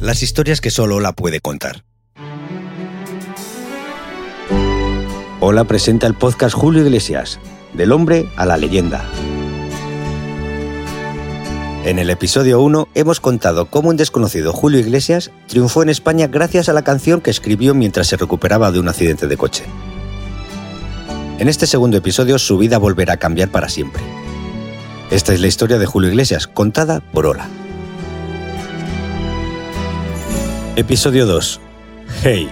Las historias que solo la puede contar. Hola presenta el podcast Julio Iglesias, del hombre a la leyenda. En el episodio 1 hemos contado cómo un desconocido Julio Iglesias triunfó en España gracias a la canción que escribió mientras se recuperaba de un accidente de coche. En este segundo episodio su vida volverá a cambiar para siempre. Esta es la historia de Julio Iglesias, contada por Ola. Episodio 2. Hey.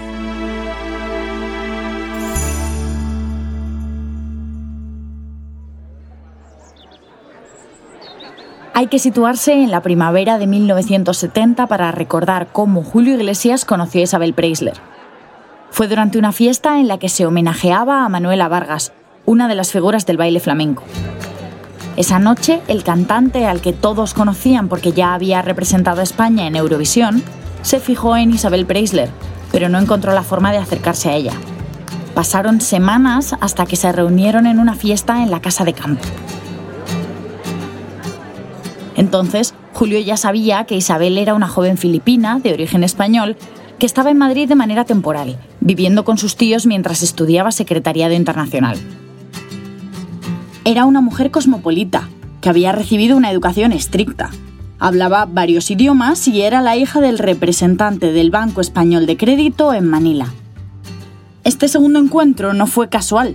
Hay que situarse en la primavera de 1970 para recordar cómo Julio Iglesias conoció a Isabel Preisler. Fue durante una fiesta en la que se homenajeaba a Manuela Vargas, una de las figuras del baile flamenco. Esa noche, el cantante al que todos conocían porque ya había representado a España en Eurovisión, se fijó en Isabel Preisler, pero no encontró la forma de acercarse a ella. Pasaron semanas hasta que se reunieron en una fiesta en la casa de campo. Entonces, Julio ya sabía que Isabel era una joven filipina de origen español que estaba en Madrid de manera temporal, viviendo con sus tíos mientras estudiaba Secretariado Internacional. Era una mujer cosmopolita, que había recibido una educación estricta. Hablaba varios idiomas y era la hija del representante del Banco Español de Crédito en Manila. Este segundo encuentro no fue casual.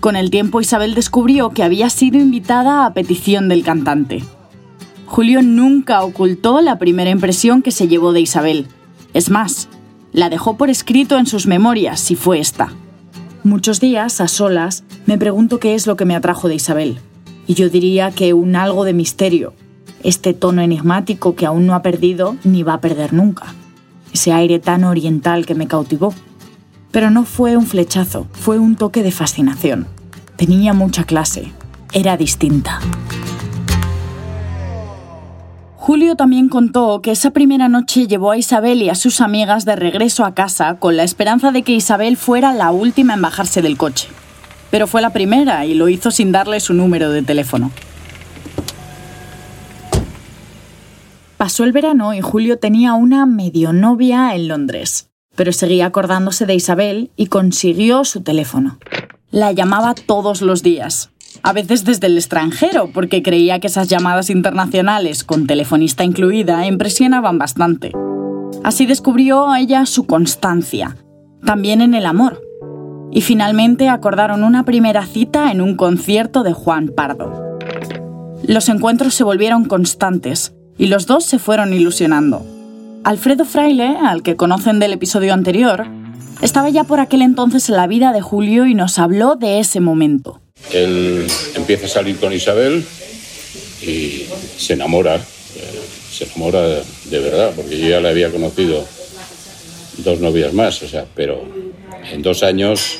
Con el tiempo Isabel descubrió que había sido invitada a petición del cantante. Julio nunca ocultó la primera impresión que se llevó de Isabel. Es más, la dejó por escrito en sus memorias, si fue esta. Muchos días, a solas, me pregunto qué es lo que me atrajo de Isabel. Y yo diría que un algo de misterio, este tono enigmático que aún no ha perdido ni va a perder nunca. Ese aire tan oriental que me cautivó. Pero no fue un flechazo, fue un toque de fascinación. Tenía mucha clase, era distinta. Julio también contó que esa primera noche llevó a Isabel y a sus amigas de regreso a casa con la esperanza de que Isabel fuera la última en bajarse del coche. Pero fue la primera y lo hizo sin darle su número de teléfono. Pasó el verano y Julio tenía una medio novia en Londres, pero seguía acordándose de Isabel y consiguió su teléfono. La llamaba todos los días, a veces desde el extranjero, porque creía que esas llamadas internacionales, con telefonista incluida, impresionaban bastante. Así descubrió a ella su constancia, también en el amor. Y finalmente acordaron una primera cita en un concierto de Juan Pardo. Los encuentros se volvieron constantes y los dos se fueron ilusionando. Alfredo Fraile, al que conocen del episodio anterior, estaba ya por aquel entonces en la vida de Julio y nos habló de ese momento. Él empieza a salir con Isabel y se enamora, eh, se enamora de verdad, porque yo ya le había conocido dos novias más, o sea, pero en dos años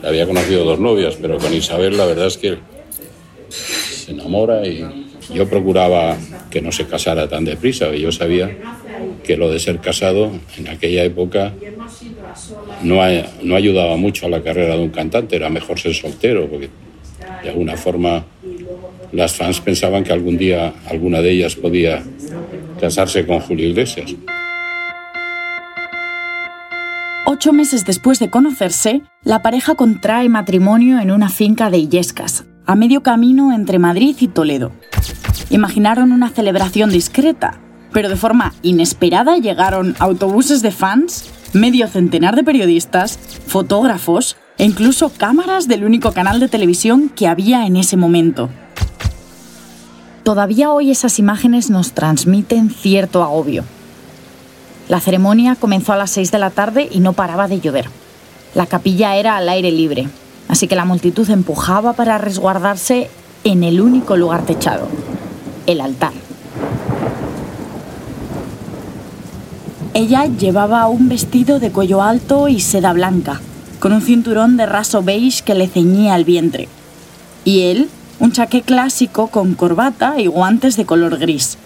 le había conocido dos novias, pero con Isabel la verdad es que se enamora y yo procuraba que no se casara tan deprisa, y yo sabía que lo de ser casado en aquella época no, no ayudaba mucho a la carrera de un cantante, era mejor ser soltero, porque de alguna forma las fans pensaban que algún día alguna de ellas podía casarse con Julio Iglesias. Ocho meses después de conocerse, la pareja contrae matrimonio en una finca de Illescas, a medio camino entre Madrid y Toledo. Imaginaron una celebración discreta, pero de forma inesperada llegaron autobuses de fans, medio centenar de periodistas, fotógrafos e incluso cámaras del único canal de televisión que había en ese momento. Todavía hoy esas imágenes nos transmiten cierto agobio. La ceremonia comenzó a las 6 de la tarde y no paraba de llover. La capilla era al aire libre. Así que la multitud empujaba para resguardarse en el único lugar techado, el altar. Ella llevaba un vestido de cuello alto y seda blanca, con un cinturón de raso beige que le ceñía el vientre. Y él, un chaqué clásico con corbata y guantes de color gris.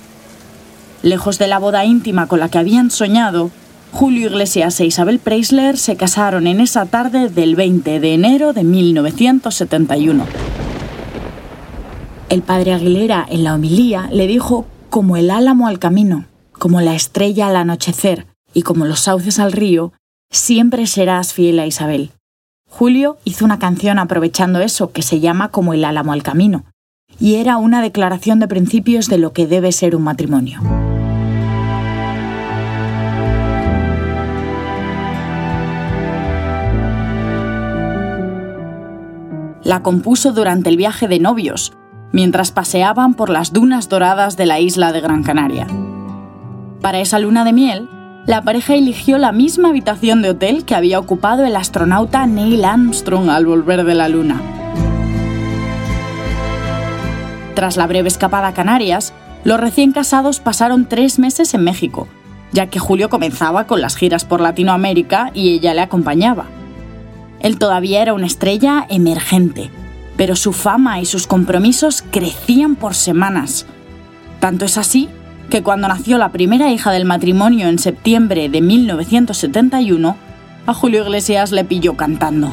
Lejos de la boda íntima con la que habían soñado, Julio Iglesias e Isabel Preisler se casaron en esa tarde del 20 de enero de 1971. El padre Aguilera, en la homilía, le dijo como el álamo al camino, como la estrella al anochecer y como los sauces al río, siempre serás fiel a Isabel. Julio hizo una canción aprovechando eso que se llama como el álamo al camino, y era una declaración de principios de lo que debe ser un matrimonio. La compuso durante el viaje de novios, mientras paseaban por las dunas doradas de la isla de Gran Canaria. Para esa luna de miel, la pareja eligió la misma habitación de hotel que había ocupado el astronauta Neil Armstrong al volver de la Luna. Tras la breve escapada a Canarias, los recién casados pasaron tres meses en México, ya que Julio comenzaba con las giras por Latinoamérica y ella le acompañaba. Él todavía era una estrella emergente, pero su fama y sus compromisos crecían por semanas. Tanto es así que cuando nació la primera hija del matrimonio en septiembre de 1971, a Julio Iglesias le pilló cantando.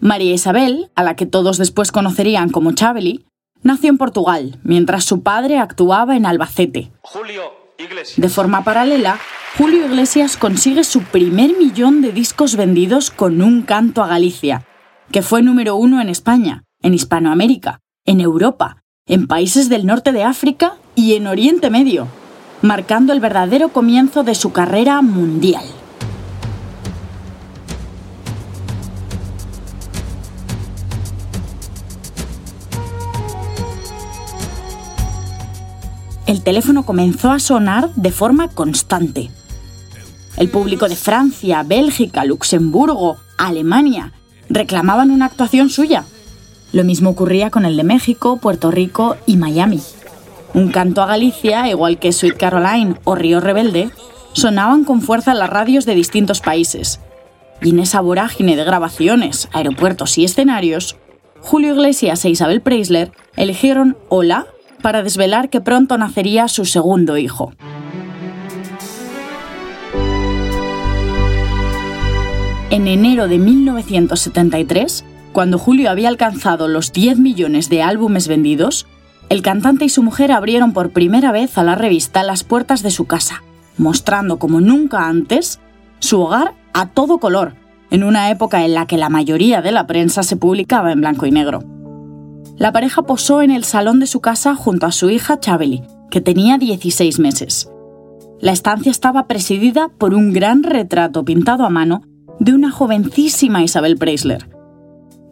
María Isabel, a la que todos después conocerían como Chabeli, nació en Portugal, mientras su padre actuaba en Albacete. De forma paralela, Julio Iglesias consigue su primer millón de discos vendidos con un canto a Galicia, que fue número uno en España, en Hispanoamérica, en Europa, en países del norte de África y en Oriente Medio, marcando el verdadero comienzo de su carrera mundial. El teléfono comenzó a sonar de forma constante. El público de Francia, Bélgica, Luxemburgo, Alemania reclamaban una actuación suya. Lo mismo ocurría con el de México, Puerto Rico y Miami. Un canto a Galicia, igual que Sweet Caroline o Río Rebelde, sonaban con fuerza en las radios de distintos países. Y en esa vorágine de grabaciones, aeropuertos y escenarios, Julio Iglesias e Isabel Preisler eligieron Hola para desvelar que pronto nacería su segundo hijo. En enero de 1973, cuando Julio había alcanzado los 10 millones de álbumes vendidos, el cantante y su mujer abrieron por primera vez a la revista las puertas de su casa, mostrando como nunca antes su hogar a todo color, en una época en la que la mayoría de la prensa se publicaba en blanco y negro. La pareja posó en el salón de su casa junto a su hija Chabeli, que tenía 16 meses. La estancia estaba presidida por un gran retrato pintado a mano de una jovencísima Isabel Preisler.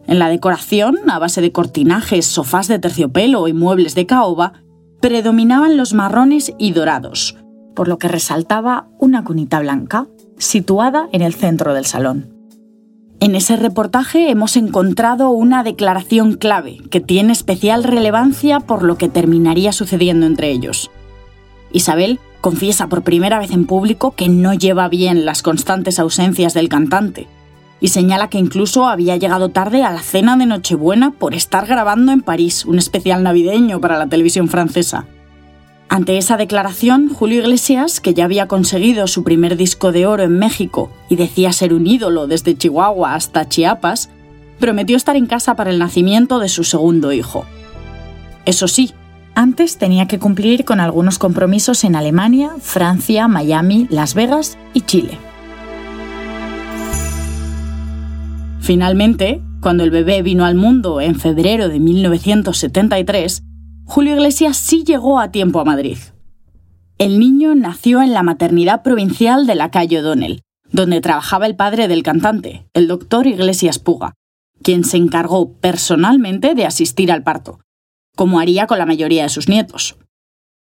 En la decoración, a base de cortinajes, sofás de terciopelo y muebles de caoba, predominaban los marrones y dorados, por lo que resaltaba una cunita blanca, situada en el centro del salón. En ese reportaje hemos encontrado una declaración clave que tiene especial relevancia por lo que terminaría sucediendo entre ellos. Isabel confiesa por primera vez en público que no lleva bien las constantes ausencias del cantante y señala que incluso había llegado tarde a la cena de Nochebuena por estar grabando en París un especial navideño para la televisión francesa. Ante esa declaración, Julio Iglesias, que ya había conseguido su primer disco de oro en México y decía ser un ídolo desde Chihuahua hasta Chiapas, prometió estar en casa para el nacimiento de su segundo hijo. Eso sí, antes tenía que cumplir con algunos compromisos en Alemania, Francia, Miami, Las Vegas y Chile. Finalmente, cuando el bebé vino al mundo en febrero de 1973, Julio Iglesias sí llegó a tiempo a Madrid. El niño nació en la maternidad provincial de la calle O'Donnell, donde trabajaba el padre del cantante, el doctor Iglesias Puga, quien se encargó personalmente de asistir al parto, como haría con la mayoría de sus nietos.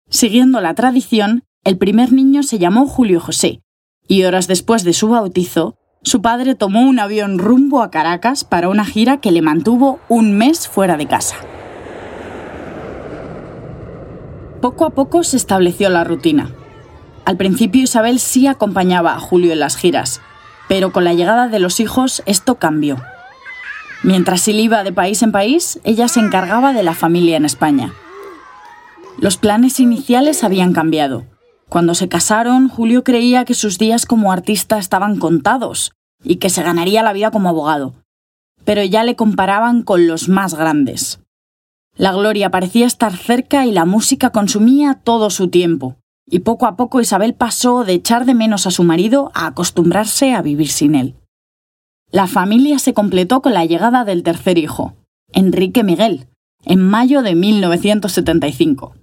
Siguiendo la tradición, El primer niño se llamó Julio José, y horas después de su bautizo, su padre tomó un avión rumbo a Caracas para una gira que le mantuvo un mes fuera de casa. Poco a poco se estableció la rutina. Al principio Isabel sí acompañaba a Julio en las giras, pero con la llegada de los hijos esto cambió. Mientras él iba de país en país, ella se encargaba de la familia en España. Los planes iniciales habían cambiado. Cuando se casaron, Julio creía que sus días como artista estaban contados y que se ganaría la vida como abogado. Pero ya le comparaban con los más grandes. La gloria parecía estar cerca y la música consumía todo su tiempo. Y poco a poco Isabel pasó de echar de menos a su marido a acostumbrarse a vivir sin él. La familia se completó con la llegada del tercer hijo, Enrique Miguel, en mayo de 1975.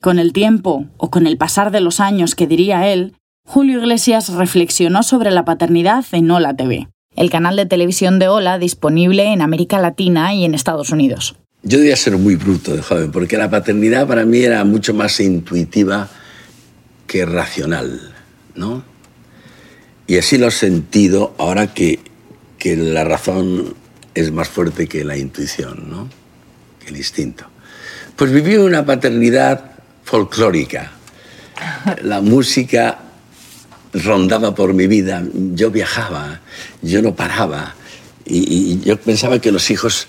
Con el tiempo, o con el pasar de los años que diría él, Julio Iglesias reflexionó sobre la paternidad en Hola TV, el canal de televisión de Hola disponible en América Latina y en Estados Unidos. Yo debía ser muy bruto de joven, porque la paternidad para mí era mucho más intuitiva que racional, ¿no? Y así lo he sentido ahora que que la razón es más fuerte que la intuición, ¿no? que el instinto. Pues viví una paternidad folclórica. La música rondaba por mi vida, yo viajaba, yo no paraba y, yo pensaba que los hijos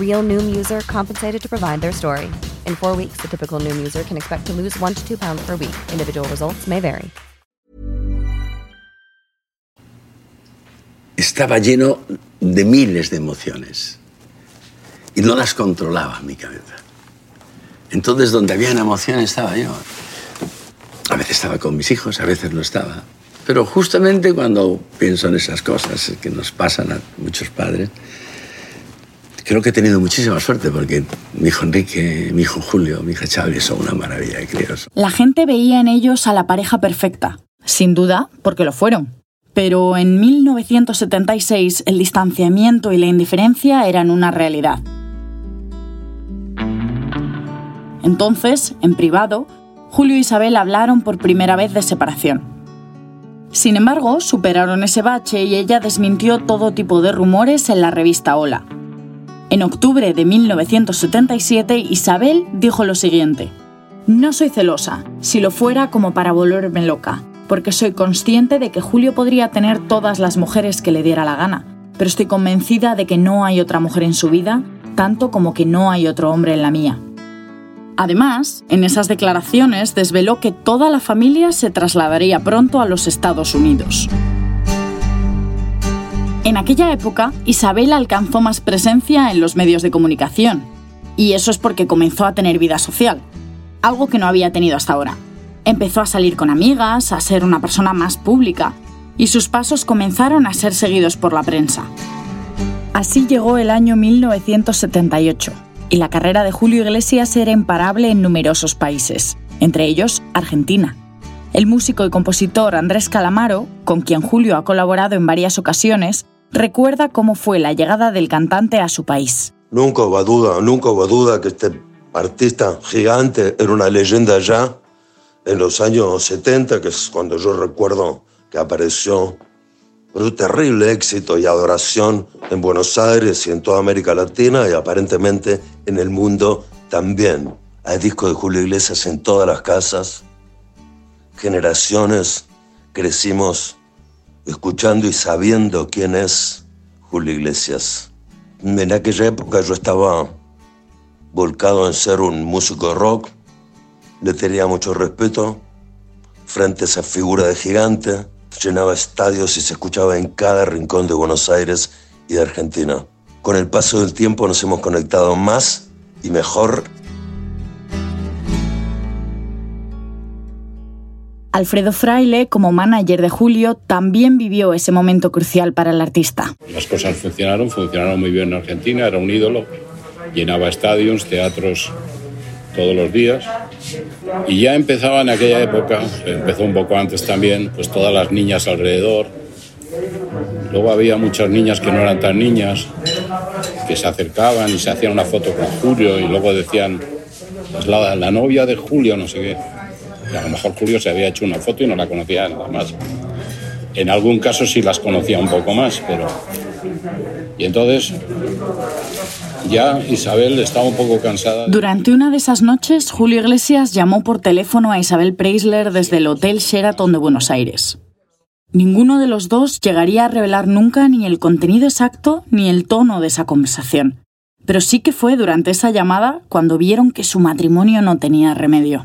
Real Noom user compensated to provide their story. In four weeks, the typical Noom user can expect to lose one to two pounds per week. Individual results may vary. estaba lleno de miles de emociones y no las controlaba mi cabeza. Entonces, donde había una emoción estaba yo. A veces estaba con mis hijos, a veces no estaba. Pero justamente cuando pienso en esas cosas que nos pasan a muchos padres, creo que he tenido muchísima suerte porque mi hijo Enrique, mi hijo Julio, mi hija Xavi son una maravilla de críos. La gente veía en ellos a la pareja perfecta. Sin duda, porque lo fueron. Pero en 1976 el distanciamiento y la indiferencia eran una realidad. Entonces, en privado, Julio e Isabel hablaron por primera vez de separación. Sin embargo, superaron ese bache y ella desmintió todo tipo de rumores en la revista Hola. En octubre de 1977, Isabel dijo lo siguiente, No soy celosa, si lo fuera como para volverme loca porque soy consciente de que Julio podría tener todas las mujeres que le diera la gana, pero estoy convencida de que no hay otra mujer en su vida, tanto como que no hay otro hombre en la mía. Además, en esas declaraciones desveló que toda la familia se trasladaría pronto a los Estados Unidos. En aquella época, Isabel alcanzó más presencia en los medios de comunicación, y eso es porque comenzó a tener vida social, algo que no había tenido hasta ahora. Empezó a salir con amigas, a ser una persona más pública, y sus pasos comenzaron a ser seguidos por la prensa. Así llegó el año 1978, y la carrera de Julio Iglesias era imparable en numerosos países, entre ellos Argentina. El músico y compositor Andrés Calamaro, con quien Julio ha colaborado en varias ocasiones, recuerda cómo fue la llegada del cantante a su país. Nunca hubo duda, nunca hubo duda que este artista gigante era una leyenda ya en los años 70, que es cuando yo recuerdo que apareció con un terrible éxito y adoración en Buenos Aires y en toda América Latina y aparentemente en el mundo también. Hay discos de Julio Iglesias en todas las casas. Generaciones crecimos escuchando y sabiendo quién es Julio Iglesias. En aquella época yo estaba volcado en ser un músico rock, le tenía mucho respeto frente a esa figura de gigante. Llenaba estadios y se escuchaba en cada rincón de Buenos Aires y de Argentina. Con el paso del tiempo nos hemos conectado más y mejor. Alfredo Fraile, como manager de Julio, también vivió ese momento crucial para el artista. Las cosas funcionaron, funcionaron muy bien en Argentina, era un ídolo, llenaba estadios, teatros todos los días. Y ya empezaba en aquella época, empezó un poco antes también, pues todas las niñas alrededor. Luego había muchas niñas que no eran tan niñas, que se acercaban y se hacían una foto con Julio y luego decían, es la, la novia de Julio, no sé qué. Y a lo mejor Julio se había hecho una foto y no la conocía nada más. En algún caso sí las conocía un poco más, pero... Y entonces ya Isabel estaba un poco cansada. Durante una de esas noches, Julio Iglesias llamó por teléfono a Isabel Preisler desde el Hotel Sheraton de Buenos Aires. Ninguno de los dos llegaría a revelar nunca ni el contenido exacto ni el tono de esa conversación. Pero sí que fue durante esa llamada cuando vieron que su matrimonio no tenía remedio.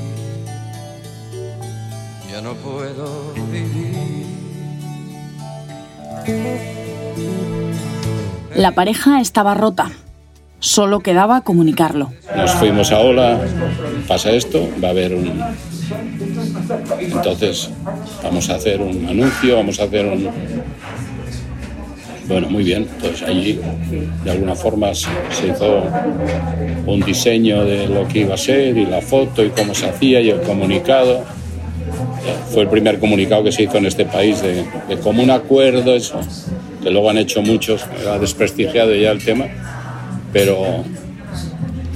ya no puedo vivir. La pareja estaba rota. Solo quedaba comunicarlo. Nos fuimos a Ola, pasa esto, va a haber un... Entonces vamos a hacer un anuncio, vamos a hacer un... Bueno, muy bien, pues allí de alguna forma se se hizo un diseño de lo que iba a ser y la foto y cómo se hacía y el comunicado. Fue el primer comunicado que se hizo en este país de, de común acuerdo, eso, que luego han hecho muchos, ha desprestigiado ya el tema, pero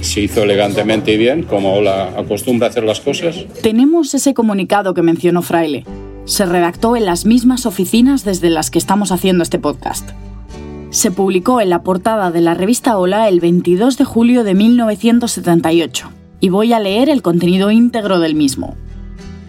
se hizo elegantemente y bien, como la acostumbra hacer las cosas. Tenemos ese comunicado que mencionó Fraile. Se redactó en las mismas oficinas desde las que estamos haciendo este podcast. Se publicó en la portada de la revista Hola el 22 de julio de 1978 y voy a leer el contenido íntegro del mismo.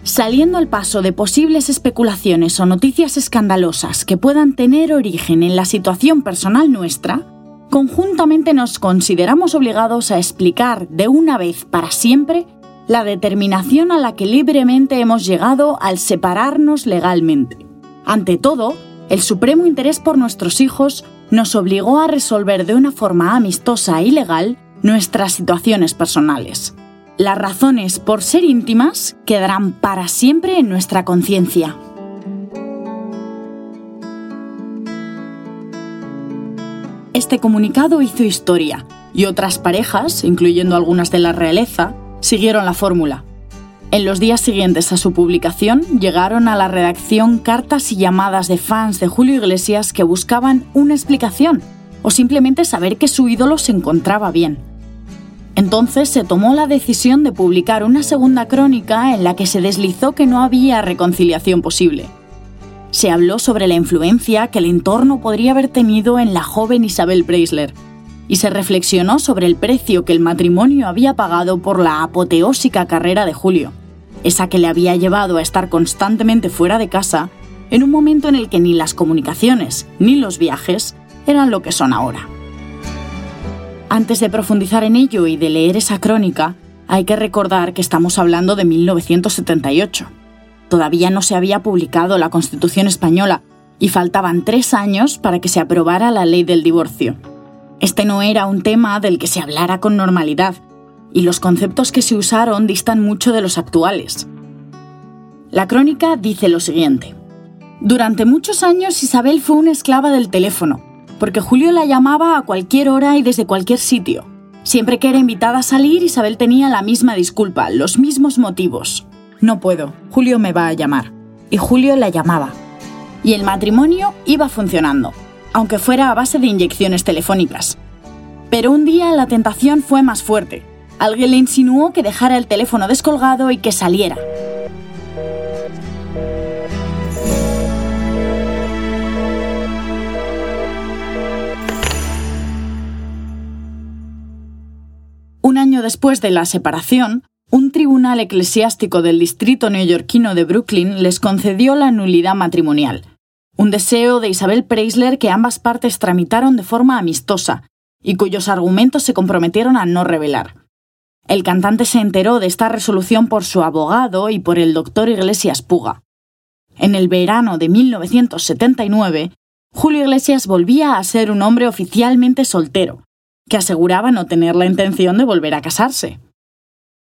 Saliendo al paso de posibles especulaciones o noticias escandalosas que puedan tener origen en la situación personal nuestra, conjuntamente nos consideramos obligados a explicar de una vez para siempre la determinación a la que libremente hemos llegado al separarnos legalmente. Ante todo, el supremo interés por nuestros hijos nos obligó a resolver de una forma amistosa y legal nuestras situaciones personales. Las razones por ser íntimas quedarán para siempre en nuestra conciencia. Este comunicado hizo historia y otras parejas, incluyendo algunas de la realeza, siguieron la fórmula. En los días siguientes a su publicación llegaron a la redacción cartas y llamadas de fans de Julio Iglesias que buscaban una explicación o simplemente saber que su ídolo se encontraba bien. Entonces se tomó la decisión de publicar una segunda crónica en la que se deslizó que no había reconciliación posible. Se habló sobre la influencia que el entorno podría haber tenido en la joven Isabel Preisler, y se reflexionó sobre el precio que el matrimonio había pagado por la apoteósica carrera de Julio, esa que le había llevado a estar constantemente fuera de casa en un momento en el que ni las comunicaciones ni los viajes eran lo que son ahora. Antes de profundizar en ello y de leer esa crónica, hay que recordar que estamos hablando de 1978. Todavía no se había publicado la Constitución española y faltaban tres años para que se aprobara la ley del divorcio. Este no era un tema del que se hablara con normalidad, y los conceptos que se usaron distan mucho de los actuales. La crónica dice lo siguiente. Durante muchos años Isabel fue una esclava del teléfono, porque Julio la llamaba a cualquier hora y desde cualquier sitio. Siempre que era invitada a salir, Isabel tenía la misma disculpa, los mismos motivos. No puedo, Julio me va a llamar. Y Julio la llamaba. Y el matrimonio iba funcionando aunque fuera a base de inyecciones telefónicas. Pero un día la tentación fue más fuerte. Alguien le insinuó que dejara el teléfono descolgado y que saliera. Después de la separación, un tribunal eclesiástico del distrito neoyorquino de Brooklyn les concedió la nulidad matrimonial, un deseo de Isabel Preisler que ambas partes tramitaron de forma amistosa y cuyos argumentos se comprometieron a no revelar. El cantante se enteró de esta resolución por su abogado y por el doctor Iglesias Puga. En el verano de 1979, Julio Iglesias volvía a ser un hombre oficialmente soltero, que aseguraba no tener la intención de volver a casarse.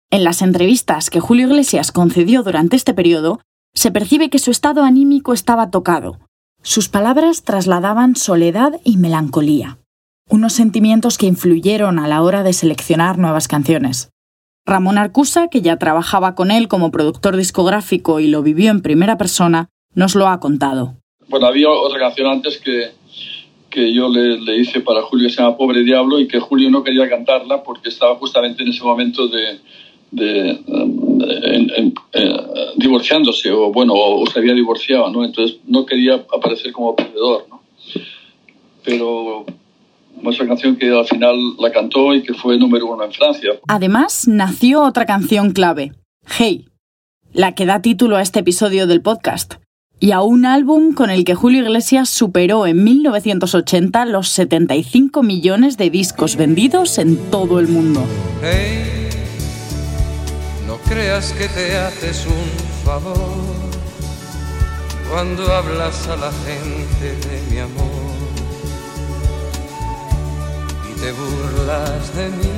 En las entrevistas que Julio Iglesias concedió durante este periodo, se percibe que su estado anímico estaba tocado. Sus palabras trasladaban soledad y melancolía, unos sentimientos que influyeron a la hora de seleccionar nuevas canciones. Ramón Arcusa, que ya trabajaba con él como productor discográfico y lo vivió en primera persona, nos lo ha contado. Bueno, había otra antes que, que yo le, le, hice para Julio que se llama Pobre Diablo y que Julio no quería cantarla porque estaba justamente en ese momento de, eh, divorciándose o bueno o, se había divorciado no entonces no quería aparecer como perdedor no pero esa canción que al final la cantó y que fue número uno en Francia. Además, nació otra canción clave, Hey, la que da título a este episodio del podcast, y a un álbum con el que Julio Iglesias superó en 1980 los 75 millones de discos vendidos en todo el mundo. Hey, no creas que te haces un favor cuando hablas a la gente de mi amor te burlas de mí.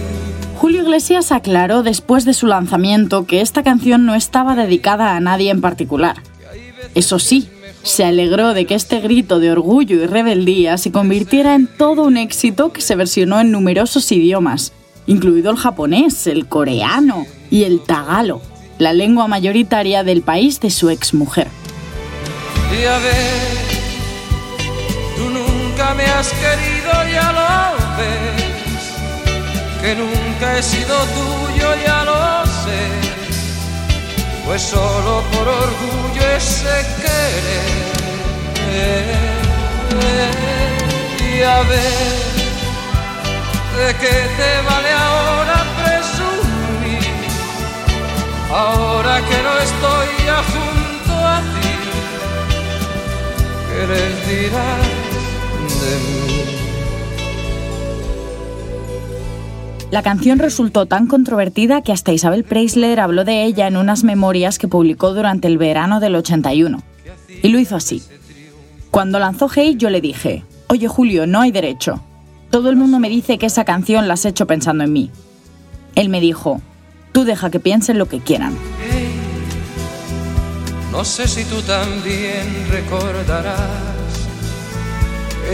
Julio Iglesias aclaró después de su lanzamiento que esta canción no estaba dedicada a nadie en particular. Eso sí, se alegró de que este grito de orgullo y rebeldía se convirtiera en todo un éxito que se versionó en numerosos idiomas, incluido el japonés, el coreano y el tagalo, la lengua mayoritaria del país de su exmujer. Y a ver, tú nunca me has querido, ya lo que nunca he sido tuyo, ya lo sé, pues solo por orgullo ese querer. Y a ver, ¿de qué te vale ahora presumir? Ahora que no estoy ya junto a ti, ¿qué les dirás de mí? La canción resultó tan controvertida que hasta Isabel Preisler habló de ella en unas memorias que publicó durante el verano del 81. Y lo hizo así. Cuando lanzó Hey yo le dije, oye Julio, no hay derecho. Todo el mundo me dice que esa canción la has hecho pensando en mí. Él me dijo, tú deja que piensen lo que quieran. no sé si tú también recordarás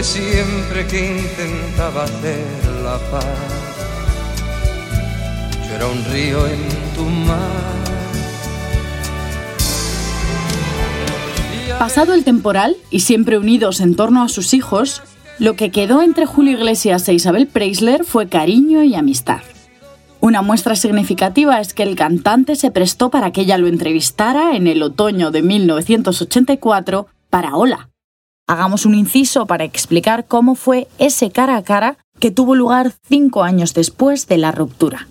siempre que intentaba hacer la paz un río en tu mar. Pasado el temporal y siempre unidos en torno a sus hijos, lo que quedó entre Julio Iglesias e Isabel Preisler fue cariño y amistad. Una muestra significativa es que el cantante se prestó para que ella lo entrevistara en el otoño de 1984 para Hola. Hagamos un inciso para explicar cómo fue ese cara a cara que tuvo lugar cinco años después de la ruptura.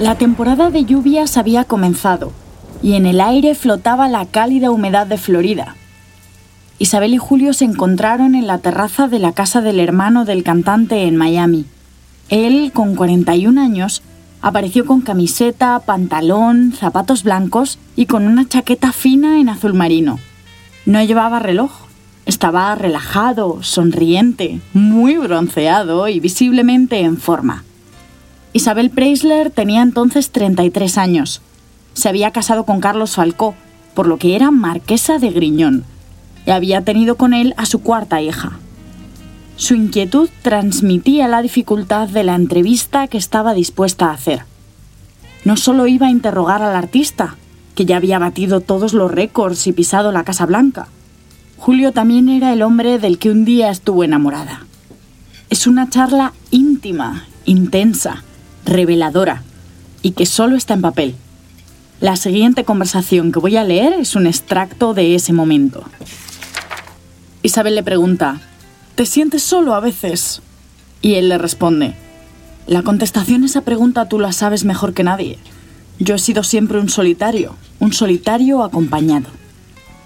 La temporada de lluvias había comenzado y en el aire flotaba la cálida humedad de Florida. Isabel y Julio se encontraron en la terraza de la casa del hermano del cantante en Miami. Él, con 41 años, apareció con camiseta, pantalón, zapatos blancos y con una chaqueta fina en azul marino. No llevaba reloj. Estaba relajado, sonriente, muy bronceado y visiblemente en forma. Isabel Preisler tenía entonces 33 años. Se había casado con Carlos Falcó, por lo que era marquesa de Griñón, y había tenido con él a su cuarta hija. Su inquietud transmitía la dificultad de la entrevista que estaba dispuesta a hacer. No solo iba a interrogar al artista, que ya había batido todos los récords y pisado la Casa Blanca. Julio también era el hombre del que un día estuvo enamorada. Es una charla íntima, intensa, reveladora y que solo está en papel. La siguiente conversación que voy a leer es un extracto de ese momento. Isabel le pregunta, ¿te sientes solo a veces? Y él le responde, La contestación a esa pregunta tú la sabes mejor que nadie. Yo he sido siempre un solitario, un solitario acompañado.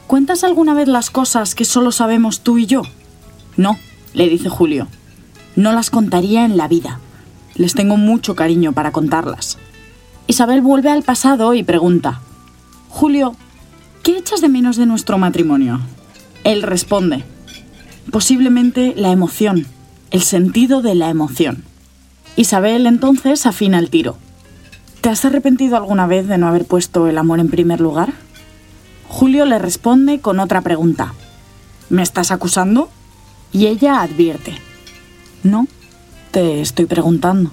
¿Cuentas alguna vez las cosas que solo sabemos tú y yo? No, le dice Julio. No las contaría en la vida. Les tengo mucho cariño para contarlas. Isabel vuelve al pasado y pregunta, Julio, ¿qué echas de menos de nuestro matrimonio? Él responde, posiblemente la emoción, el sentido de la emoción. Isabel entonces afina el tiro. ¿Te has arrepentido alguna vez de no haber puesto el amor en primer lugar? Julio le responde con otra pregunta. ¿Me estás acusando? Y ella advierte. No, te estoy preguntando.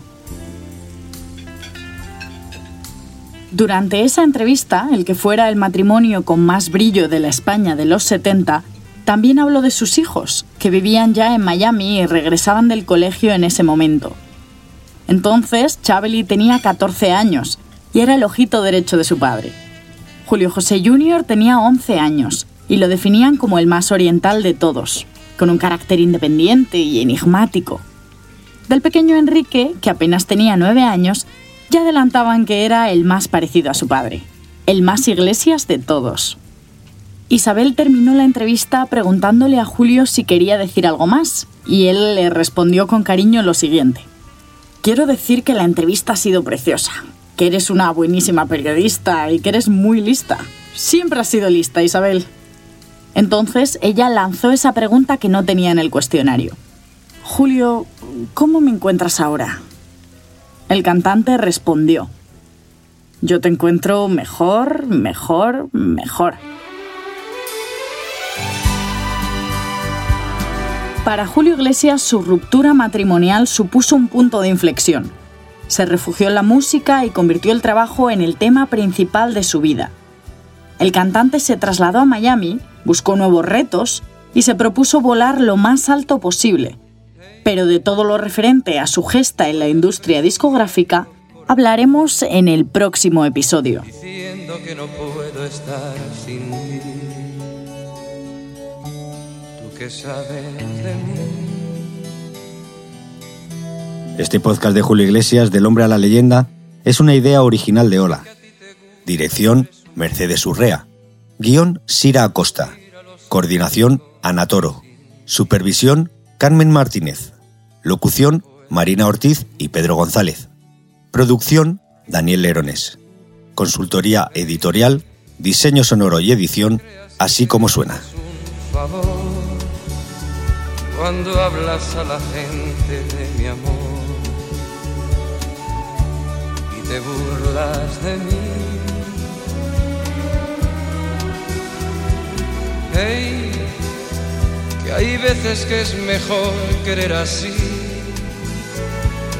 Durante esa entrevista, el que fuera el matrimonio con más brillo de la España de los 70, también habló de sus hijos, que vivían ya en Miami y regresaban del colegio en ese momento. Entonces, Chabeli tenía 14 años y era el ojito derecho de su padre. Julio José Jr. tenía 11 años y lo definían como el más oriental de todos, con un carácter independiente y enigmático. Del pequeño Enrique, que apenas tenía 9 años, ya adelantaban que era el más parecido a su padre, el más iglesias de todos. Isabel terminó la entrevista preguntándole a Julio si quería decir algo más, y él le respondió con cariño lo siguiente. Quiero decir que la entrevista ha sido preciosa, que eres una buenísima periodista y que eres muy lista. Siempre has sido lista, Isabel. Entonces ella lanzó esa pregunta que no tenía en el cuestionario. Julio, ¿cómo me encuentras ahora? El cantante respondió, yo te encuentro mejor, mejor, mejor. Para Julio Iglesias su ruptura matrimonial supuso un punto de inflexión. Se refugió en la música y convirtió el trabajo en el tema principal de su vida. El cantante se trasladó a Miami, buscó nuevos retos y se propuso volar lo más alto posible, pero de todo lo referente a su gesta en la industria discográfica hablaremos en el próximo episodio. Este podcast de Julio Iglesias, Del hombre a la leyenda, es una idea original de Ola. Dirección, Mercedes Urrea. Guión, Sira Acosta. Coordinación, Anatoro. Supervisión, Carmen Martínez. Locución, Marina Ortiz y Pedro González. Producción, Daniel Lerones. Consultoría editorial, diseño sonoro y edición, así como suena. Cuando hablas a la gente de mi amor y te burlas de mí. Hey, que hay veces que es mejor querer así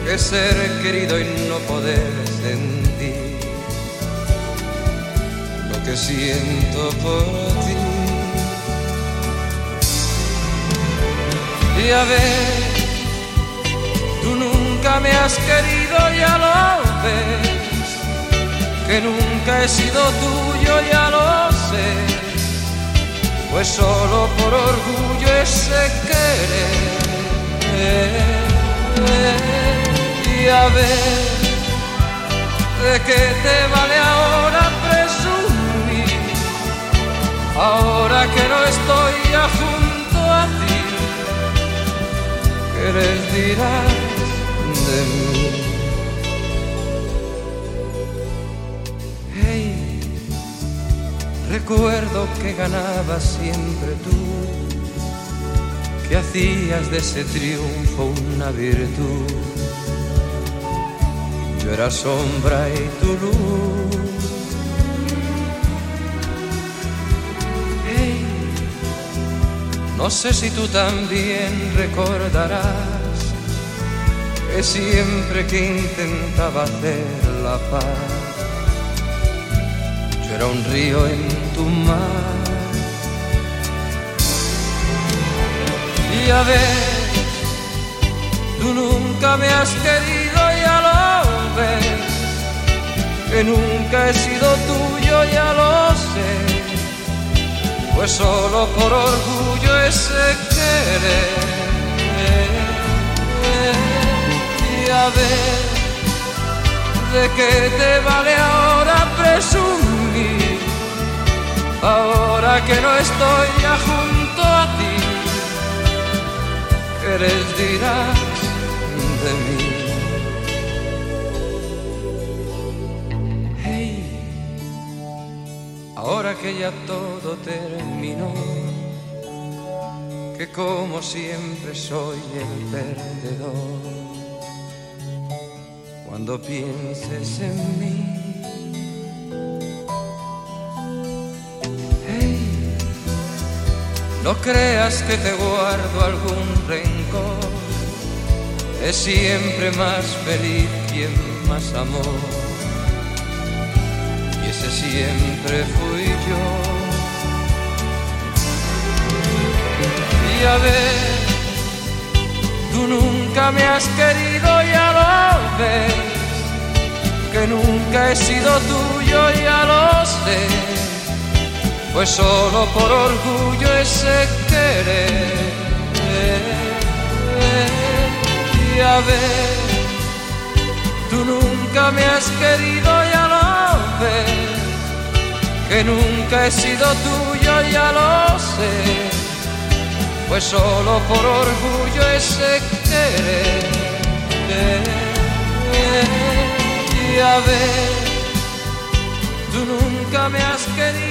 que ser querido y no poder sentir lo que siento por ti. Y a ver, tú nunca me has querido, ya lo ves, que nunca he sido tuyo, ya lo sé pues solo por orgullo ese querer. Y a ver, ¿de qué te vale ahora presumir? Ahora que no estoy ya junto a ti, ¿qué les dirás de mí? Recuerdo que ganabas siempre tú, que hacías de ese triunfo una virtud. Yo era sombra y tu luz. Hey, no sé si tú también recordarás que siempre que intentaba hacer la paz era un río en tu mar. Y a ver, tú nunca me has querido, ya lo ves, que nunca he sido tuyo, ya lo sé, pues solo por orgullo ese querer. Y a ver de qué te vale ahora presumir, ahora que no estoy ya junto a ti, ¿qué les dirás de mí? Hey, ahora que ya todo terminó, que como siempre soy el perdedor cuando pienses en mí. No creas que te guardo algún rencor, es siempre más feliz quien más amor. Y ese siempre fui yo. Y a ver, tú nunca me has querido, ya lo ves que nunca he sido tuyo, ya lo sé. Pues solo por orgullo ese querer. Y a ver, tú nunca me has querido, ya lo ves. Que nunca he sido tuyo, ya lo sé. Pues solo por orgullo ese querer a ver, tú nunca me has querido,